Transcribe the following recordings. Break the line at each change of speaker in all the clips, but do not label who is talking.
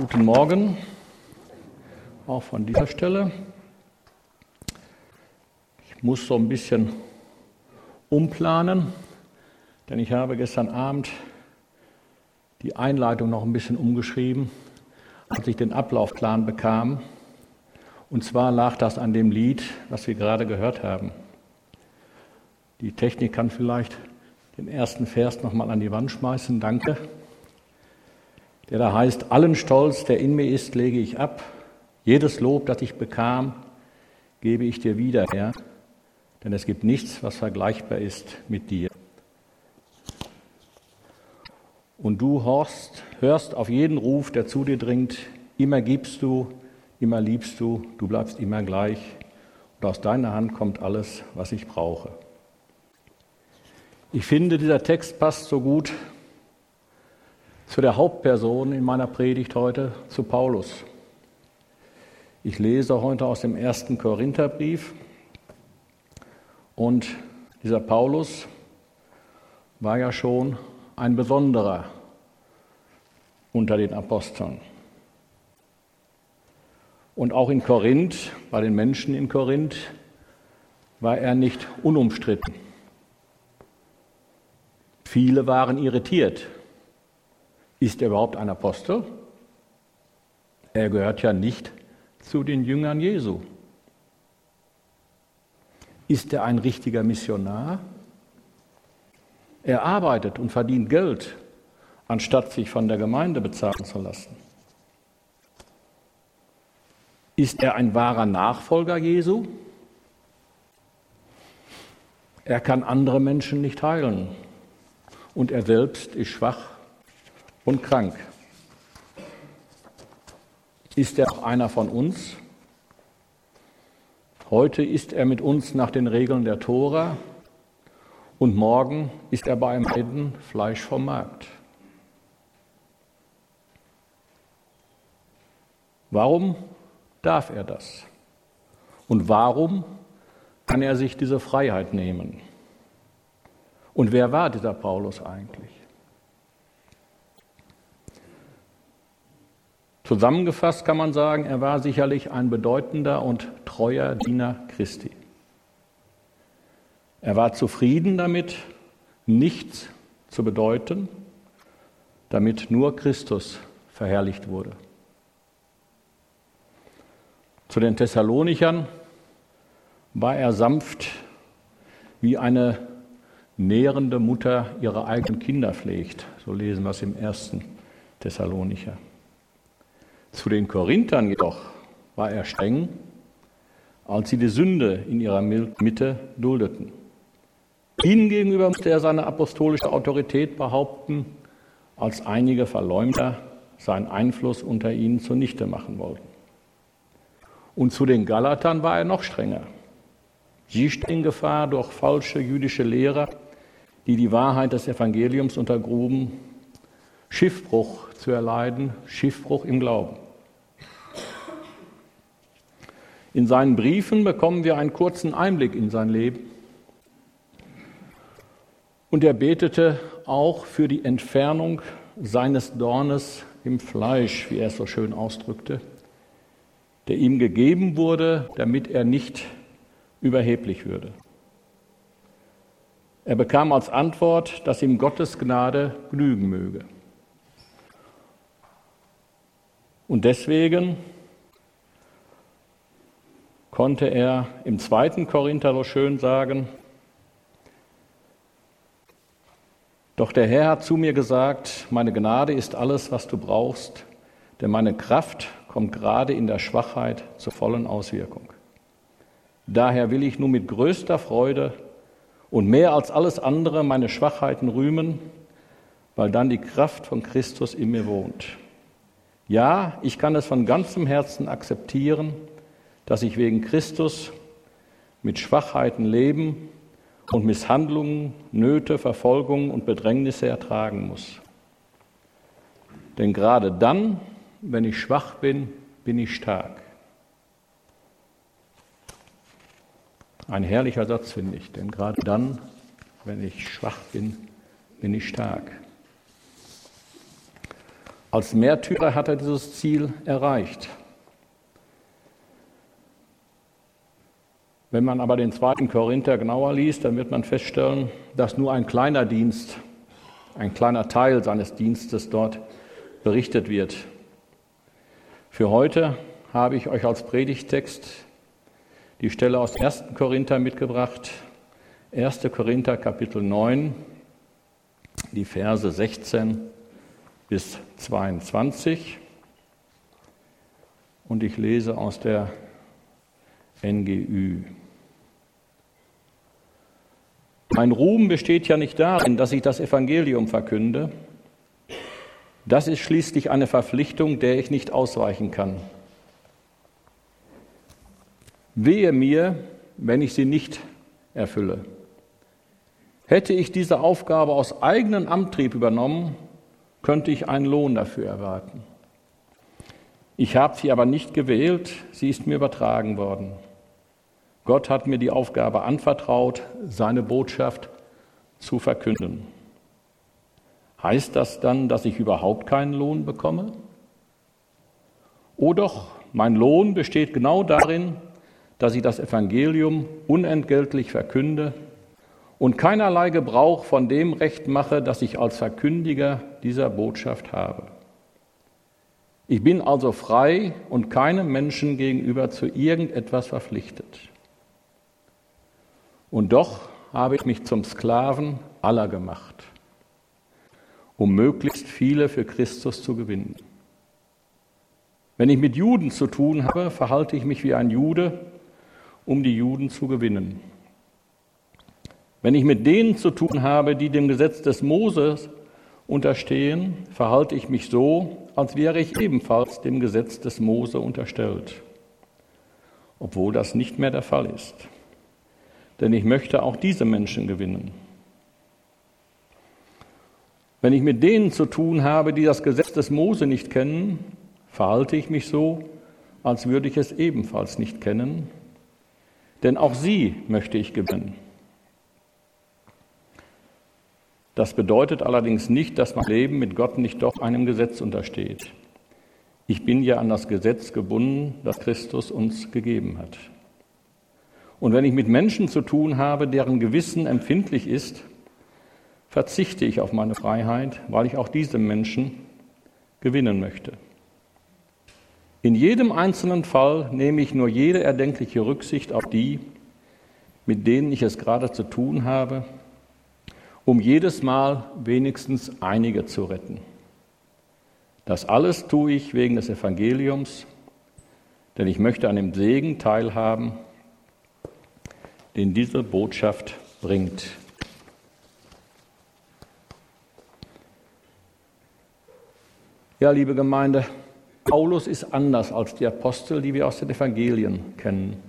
Guten Morgen, auch von dieser Stelle. Ich muss so ein bisschen umplanen, denn ich habe gestern Abend die Einleitung noch ein bisschen umgeschrieben, als ich den Ablaufplan bekam. Und zwar lag das an dem Lied, was wir gerade gehört haben. Die Technik kann vielleicht den ersten Vers nochmal an die Wand schmeißen. Danke der da heißt, allen Stolz, der in mir ist, lege ich ab. Jedes Lob, das ich bekam, gebe ich dir wieder, Herr. Denn es gibt nichts, was vergleichbar ist mit dir. Und du horst, hörst auf jeden Ruf, der zu dir dringt. Immer gibst du, immer liebst du, du bleibst immer gleich. Und aus deiner Hand kommt alles, was ich brauche. Ich finde, dieser Text passt so gut zu der Hauptperson in meiner Predigt heute, zu Paulus. Ich lese heute aus dem ersten Korintherbrief und dieser Paulus war ja schon ein besonderer unter den Aposteln. Und auch in Korinth, bei den Menschen in Korinth, war er nicht unumstritten. Viele waren irritiert ist er überhaupt ein Apostel? Er gehört ja nicht zu den Jüngern Jesu. Ist er ein richtiger Missionar? Er arbeitet und verdient Geld, anstatt sich von der Gemeinde bezahlen zu lassen. Ist er ein wahrer Nachfolger Jesu? Er kann andere Menschen nicht heilen und er selbst ist schwach und krank. Ist er auch einer von uns? Heute ist er mit uns nach den Regeln der Tora und morgen ist er bei einem Heiden Fleisch vom Markt. Warum darf er das? Und warum kann er sich diese Freiheit nehmen? Und wer war dieser Paulus eigentlich? Zusammengefasst kann man sagen, er war sicherlich ein bedeutender und treuer Diener Christi. Er war zufrieden damit, nichts zu bedeuten, damit nur Christus verherrlicht wurde. Zu den Thessalonichern war er sanft, wie eine nährende Mutter ihre eigenen Kinder pflegt. So lesen wir es im ersten Thessalonicher. Zu den Korinthern jedoch war er streng, als sie die Sünde in ihrer Mitte duldeten. Ihnen gegenüber musste er seine apostolische Autorität behaupten, als einige Verleumder seinen Einfluss unter ihnen zunichte machen wollten. Und zu den Galatern war er noch strenger. Sie stehen in Gefahr durch falsche jüdische Lehrer, die die Wahrheit des Evangeliums untergruben Schiffbruch zu erleiden, Schiffbruch im Glauben. In seinen Briefen bekommen wir einen kurzen Einblick in sein Leben. Und er betete auch für die Entfernung seines Dornes im Fleisch, wie er es so schön ausdrückte, der ihm gegeben wurde, damit er nicht überheblich würde. Er bekam als Antwort, dass ihm Gottes Gnade genügen möge. Und deswegen konnte er im zweiten Korinther so schön sagen, doch der Herr hat zu mir gesagt, meine Gnade ist alles, was du brauchst, denn meine Kraft kommt gerade in der Schwachheit zur vollen Auswirkung. Daher will ich nun mit größter Freude und mehr als alles andere meine Schwachheiten rühmen, weil dann die Kraft von Christus in mir wohnt. Ja, ich kann es von ganzem Herzen akzeptieren, dass ich wegen Christus mit Schwachheiten leben und Misshandlungen, Nöte, Verfolgungen und Bedrängnisse ertragen muss. Denn gerade dann, wenn ich schwach bin, bin ich stark. Ein herrlicher Satz finde ich, denn gerade dann, wenn ich schwach bin, bin ich stark. Als Märtyrer hat er dieses Ziel erreicht. Wenn man aber den zweiten Korinther genauer liest, dann wird man feststellen, dass nur ein kleiner Dienst, ein kleiner Teil seines Dienstes dort berichtet wird. Für heute habe ich euch als Predigtext die Stelle aus 1. Korinther mitgebracht. 1. Korinther Kapitel 9, die Verse 16 bis 22. Und ich lese aus der NGÜ. Mein Ruhm besteht ja nicht darin, dass ich das Evangelium verkünde. Das ist schließlich eine Verpflichtung, der ich nicht ausweichen kann. Wehe mir, wenn ich sie nicht erfülle. Hätte ich diese Aufgabe aus eigenem Antrieb übernommen, könnte ich einen Lohn dafür erwarten. Ich habe sie aber nicht gewählt, sie ist mir übertragen worden. Gott hat mir die Aufgabe anvertraut, seine Botschaft zu verkünden. Heißt das dann, dass ich überhaupt keinen Lohn bekomme? Oh doch, mein Lohn besteht genau darin, dass ich das Evangelium unentgeltlich verkünde und keinerlei Gebrauch von dem Recht mache, das ich als Verkündiger dieser Botschaft habe. Ich bin also frei und keinem Menschen gegenüber zu irgendetwas verpflichtet. Und doch habe ich mich zum Sklaven aller gemacht, um möglichst viele für Christus zu gewinnen. Wenn ich mit Juden zu tun habe, verhalte ich mich wie ein Jude, um die Juden zu gewinnen. Wenn ich mit denen zu tun habe, die dem Gesetz des Moses unterstehen, verhalte ich mich so, als wäre ich ebenfalls dem Gesetz des Mose unterstellt, obwohl das nicht mehr der Fall ist denn ich möchte auch diese Menschen gewinnen. Wenn ich mit denen zu tun habe, die das Gesetz des Mose nicht kennen, verhalte ich mich so, als würde ich es ebenfalls nicht kennen, denn auch sie möchte ich gewinnen. Das bedeutet allerdings nicht, dass mein Leben mit Gott nicht doch einem Gesetz untersteht. Ich bin ja an das Gesetz gebunden, das Christus uns gegeben hat. Und wenn ich mit Menschen zu tun habe, deren Gewissen empfindlich ist, verzichte ich auf meine Freiheit, weil ich auch diese Menschen gewinnen möchte. In jedem einzelnen Fall nehme ich nur jede erdenkliche Rücksicht auf die, mit denen ich es gerade zu tun habe, um jedes Mal wenigstens einige zu retten. Das alles tue ich wegen des Evangeliums, denn ich möchte an dem Segen teilhaben, den diese Botschaft bringt. Ja, liebe Gemeinde, Paulus ist anders als die Apostel, die wir aus den Evangelien kennen.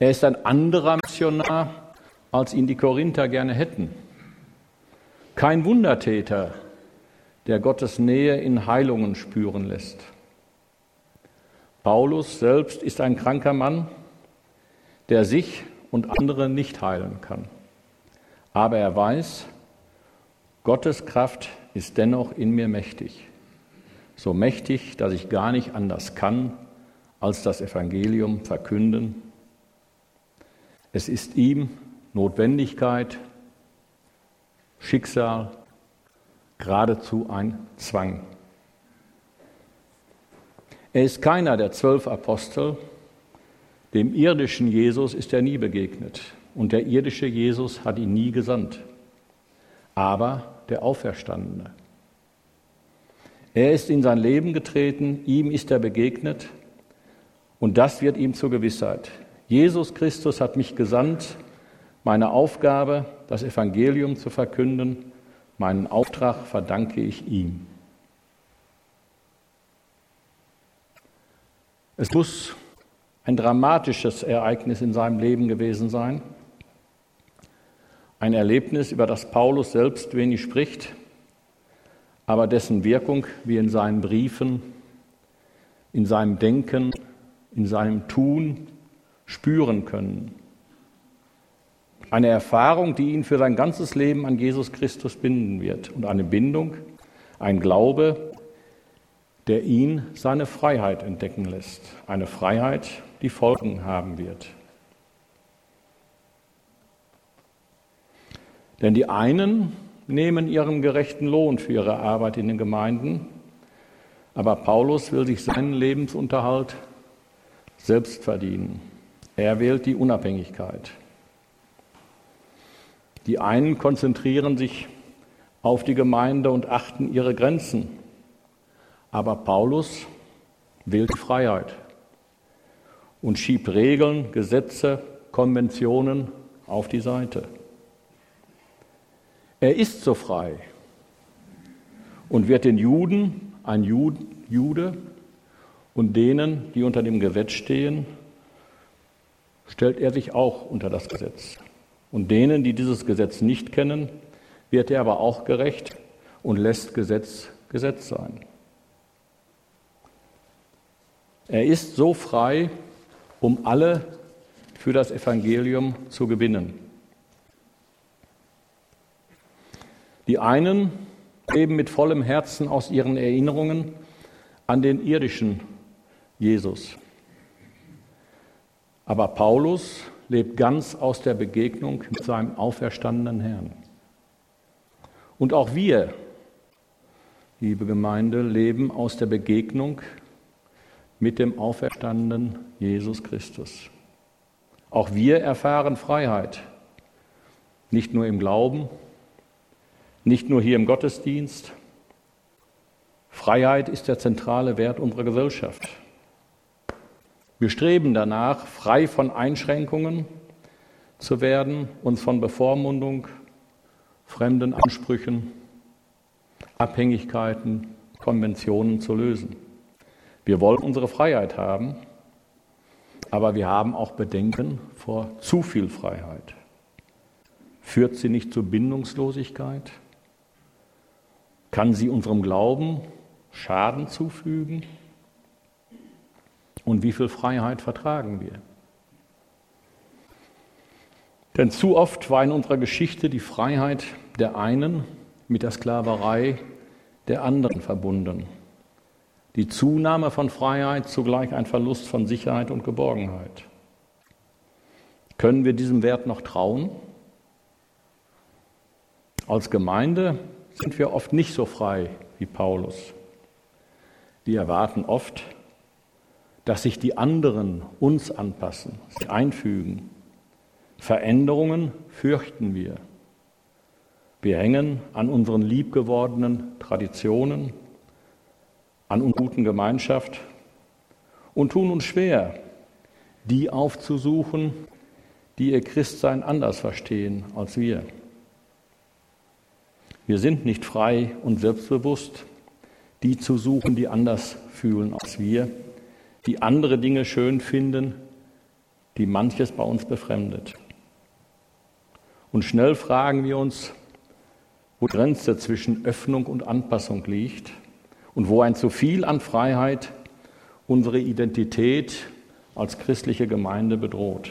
Er ist ein anderer Missionar, als ihn die Korinther gerne hätten. Kein Wundertäter, der Gottes Nähe in Heilungen spüren lässt. Paulus selbst ist ein kranker Mann, der sich und andere nicht heilen kann. Aber er weiß, Gottes Kraft ist dennoch in mir mächtig. So mächtig, dass ich gar nicht anders kann, als das Evangelium verkünden. Es ist ihm Notwendigkeit, Schicksal, geradezu ein Zwang. Er ist keiner der zwölf Apostel, dem irdischen Jesus ist er nie begegnet und der irdische Jesus hat ihn nie gesandt, aber der Auferstandene. Er ist in sein Leben getreten, ihm ist er begegnet und das wird ihm zur Gewissheit. Jesus Christus hat mich gesandt, meine Aufgabe, das Evangelium zu verkünden, meinen Auftrag verdanke ich ihm. Es muss ein dramatisches Ereignis in seinem Leben gewesen sein. Ein Erlebnis, über das Paulus selbst wenig spricht, aber dessen Wirkung wir in seinen Briefen, in seinem Denken, in seinem Tun spüren können. Eine Erfahrung, die ihn für sein ganzes Leben an Jesus Christus binden wird und eine Bindung, ein Glaube, der ihn seine Freiheit entdecken lässt. Eine Freiheit, die Folgen haben wird. Denn die einen nehmen ihren gerechten Lohn für ihre Arbeit in den Gemeinden, aber Paulus will sich seinen Lebensunterhalt selbst verdienen. Er wählt die Unabhängigkeit. Die einen konzentrieren sich auf die Gemeinde und achten ihre Grenzen, aber Paulus wählt Freiheit und schiebt Regeln, Gesetze, Konventionen auf die Seite. Er ist so frei und wird den Juden, ein Jude, und denen, die unter dem Gesetz stehen, stellt er sich auch unter das Gesetz. Und denen, die dieses Gesetz nicht kennen, wird er aber auch gerecht und lässt Gesetz Gesetz sein. Er ist so frei, um alle für das Evangelium zu gewinnen. Die einen leben mit vollem Herzen aus ihren Erinnerungen an den irdischen Jesus. Aber Paulus lebt ganz aus der Begegnung mit seinem auferstandenen Herrn. Und auch wir, liebe Gemeinde, leben aus der Begegnung mit dem auferstandenen Jesus Christus. Auch wir erfahren Freiheit, nicht nur im Glauben, nicht nur hier im Gottesdienst. Freiheit ist der zentrale Wert unserer Gesellschaft. Wir streben danach, frei von Einschränkungen zu werden, uns von Bevormundung, fremden Ansprüchen, Abhängigkeiten, Konventionen zu lösen. Wir wollen unsere Freiheit haben, aber wir haben auch Bedenken vor zu viel Freiheit. Führt sie nicht zu Bindungslosigkeit? Kann sie unserem Glauben Schaden zufügen? Und wie viel Freiheit vertragen wir? Denn zu oft war in unserer Geschichte die Freiheit der einen mit der Sklaverei der anderen verbunden. Die Zunahme von Freiheit zugleich ein Verlust von Sicherheit und Geborgenheit. Können wir diesem Wert noch trauen? Als Gemeinde sind wir oft nicht so frei wie Paulus. Wir erwarten oft, dass sich die anderen uns anpassen, sich einfügen. Veränderungen fürchten wir. Wir hängen an unseren liebgewordenen Traditionen, an unserer guten Gemeinschaft und tun uns schwer, die aufzusuchen, die ihr Christsein anders verstehen als wir. Wir sind nicht frei und selbstbewusst, die zu suchen, die anders fühlen als wir, die andere Dinge schön finden, die manches bei uns befremdet. Und schnell fragen wir uns, wo die Grenze zwischen Öffnung und Anpassung liegt und wo ein zu viel an Freiheit unsere Identität als christliche Gemeinde bedroht.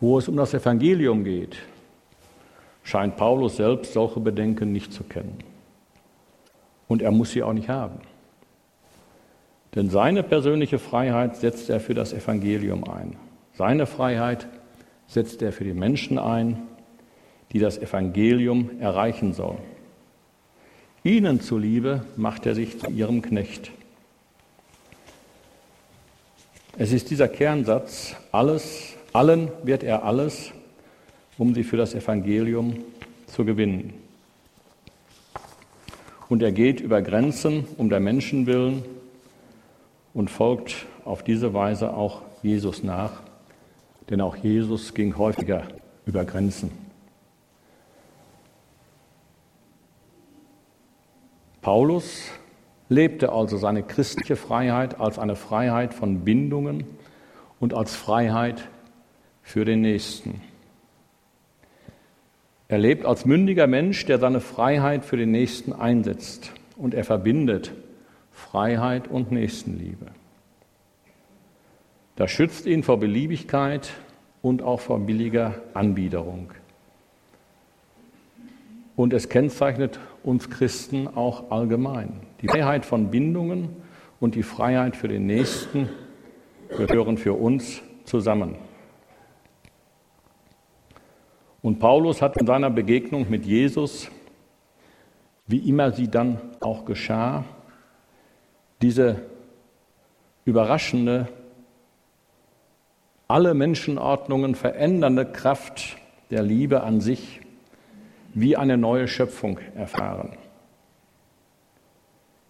Wo es um das Evangelium geht, scheint Paulus selbst solche Bedenken nicht zu kennen. Und er muss sie auch nicht haben. Denn seine persönliche Freiheit setzt er für das Evangelium ein. Seine Freiheit setzt er für die Menschen ein, die das Evangelium erreichen sollen. Ihnen zuliebe macht er sich zu ihrem Knecht. Es ist dieser Kernsatz, alles, allen wird er alles, um sie für das Evangelium zu gewinnen. Und er geht über Grenzen um der Menschen willen und folgt auf diese Weise auch Jesus nach, denn auch Jesus ging häufiger über Grenzen. Paulus lebte also seine christliche Freiheit als eine Freiheit von Bindungen und als Freiheit für den Nächsten. Er lebt als mündiger Mensch, der seine Freiheit für den Nächsten einsetzt und er verbindet Freiheit und Nächstenliebe. Das schützt ihn vor Beliebigkeit und auch vor billiger Anbiederung. Und es kennzeichnet uns Christen auch allgemein. Die Freiheit von Bindungen und die Freiheit für den Nächsten gehören für uns zusammen. Und Paulus hat in seiner Begegnung mit Jesus, wie immer sie dann auch geschah, diese überraschende, alle Menschenordnungen verändernde Kraft der Liebe an sich wie eine neue Schöpfung erfahren.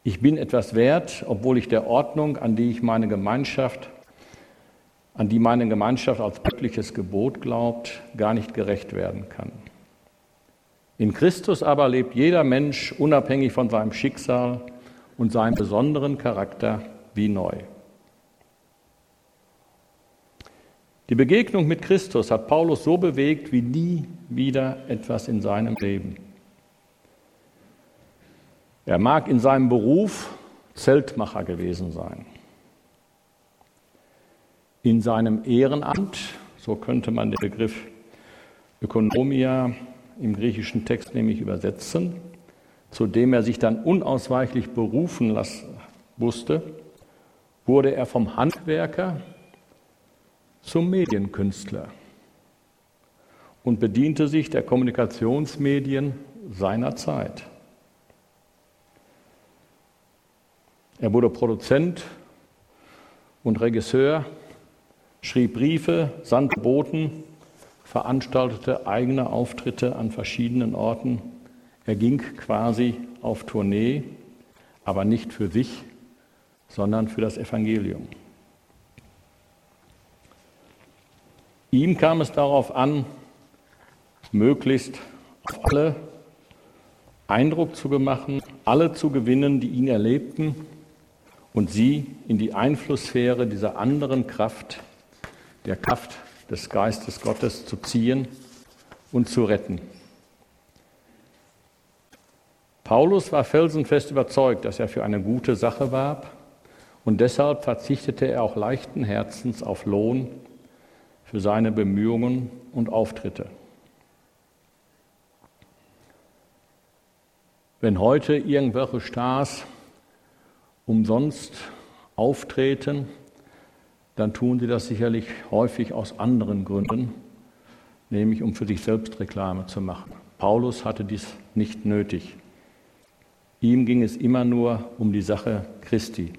Ich bin etwas wert, obwohl ich der Ordnung, an die ich meine Gemeinschaft, an die meine Gemeinschaft als göttliches Gebot glaubt, gar nicht gerecht werden kann. In Christus aber lebt jeder Mensch unabhängig von seinem Schicksal und seinem besonderen Charakter wie neu. Die Begegnung mit Christus hat Paulus so bewegt wie nie wieder etwas in seinem Leben. Er mag in seinem Beruf Zeltmacher gewesen sein. In seinem Ehrenamt, so könnte man den Begriff Ökonomia im griechischen Text nämlich übersetzen, zu dem er sich dann unausweichlich berufen lassen musste, wurde er vom Handwerker zum Medienkünstler und bediente sich der Kommunikationsmedien seiner Zeit. Er wurde Produzent und Regisseur, schrieb Briefe, sandte Boten, veranstaltete eigene Auftritte an verschiedenen Orten. Er ging quasi auf Tournee, aber nicht für sich, sondern für das Evangelium. Ihm kam es darauf an, möglichst auf alle Eindruck zu machen, alle zu gewinnen, die ihn erlebten und sie in die Einflusssphäre dieser anderen Kraft, der Kraft des Geistes Gottes zu ziehen und zu retten. Paulus war felsenfest überzeugt, dass er für eine gute Sache warb und deshalb verzichtete er auch leichten Herzens auf Lohn für seine Bemühungen und Auftritte. Wenn heute irgendwelche Stars umsonst auftreten, dann tun sie das sicherlich häufig aus anderen Gründen, nämlich um für sich selbst Reklame zu machen. Paulus hatte dies nicht nötig. Ihm ging es immer nur um die Sache Christi.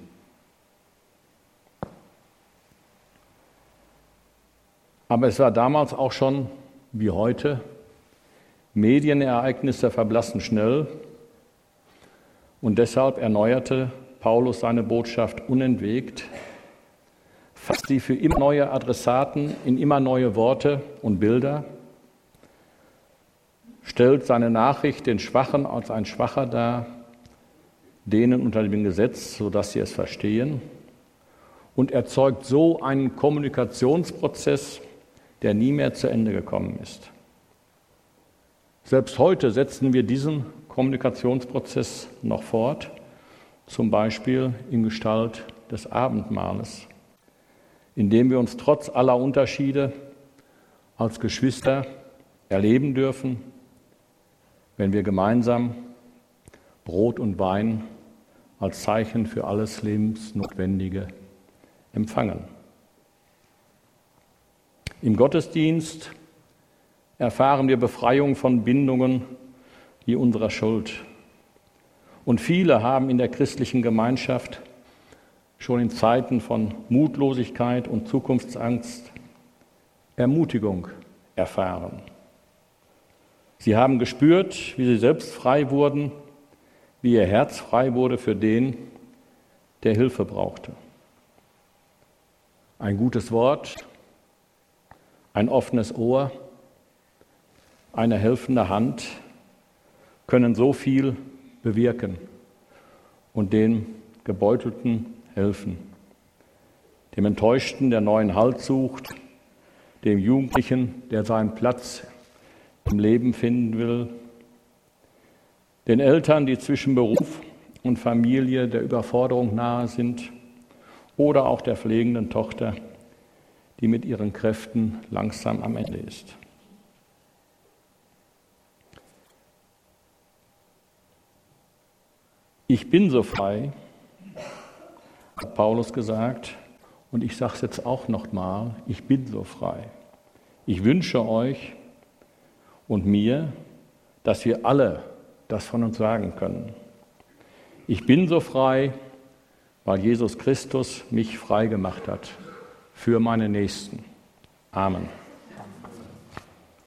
Aber es war damals auch schon wie heute, Medienereignisse verblassen schnell und deshalb erneuerte Paulus seine Botschaft unentwegt, fasst sie für immer neue Adressaten in immer neue Worte und Bilder, stellt seine Nachricht den Schwachen als ein Schwacher dar, denen unter dem Gesetz, sodass sie es verstehen, und erzeugt so einen Kommunikationsprozess, der nie mehr zu Ende gekommen ist. Selbst heute setzen wir diesen Kommunikationsprozess noch fort, zum Beispiel in Gestalt des Abendmahles, indem wir uns trotz aller Unterschiede als Geschwister erleben dürfen, wenn wir gemeinsam Brot und Wein als Zeichen für alles Lebensnotwendige empfangen. Im Gottesdienst erfahren wir Befreiung von Bindungen wie unserer Schuld. Und viele haben in der christlichen Gemeinschaft schon in Zeiten von Mutlosigkeit und Zukunftsangst Ermutigung erfahren. Sie haben gespürt, wie sie selbst frei wurden, wie ihr Herz frei wurde für den, der Hilfe brauchte. Ein gutes Wort, ein offenes Ohr, eine helfende Hand können so viel bewirken und dem Gebeutelten helfen. Dem Enttäuschten, der neuen Halt sucht, dem Jugendlichen, der seinen Platz im Leben finden will, den Eltern, die zwischen Beruf und Familie der Überforderung nahe sind, oder auch der pflegenden Tochter, die mit ihren Kräften langsam am Ende ist. Ich bin so frei, hat Paulus gesagt, und ich sage es jetzt auch nochmal, ich bin so frei. Ich wünsche euch und mir, dass wir alle das von uns sagen können. Ich bin so frei, weil Jesus Christus mich frei gemacht hat für meine Nächsten. Amen.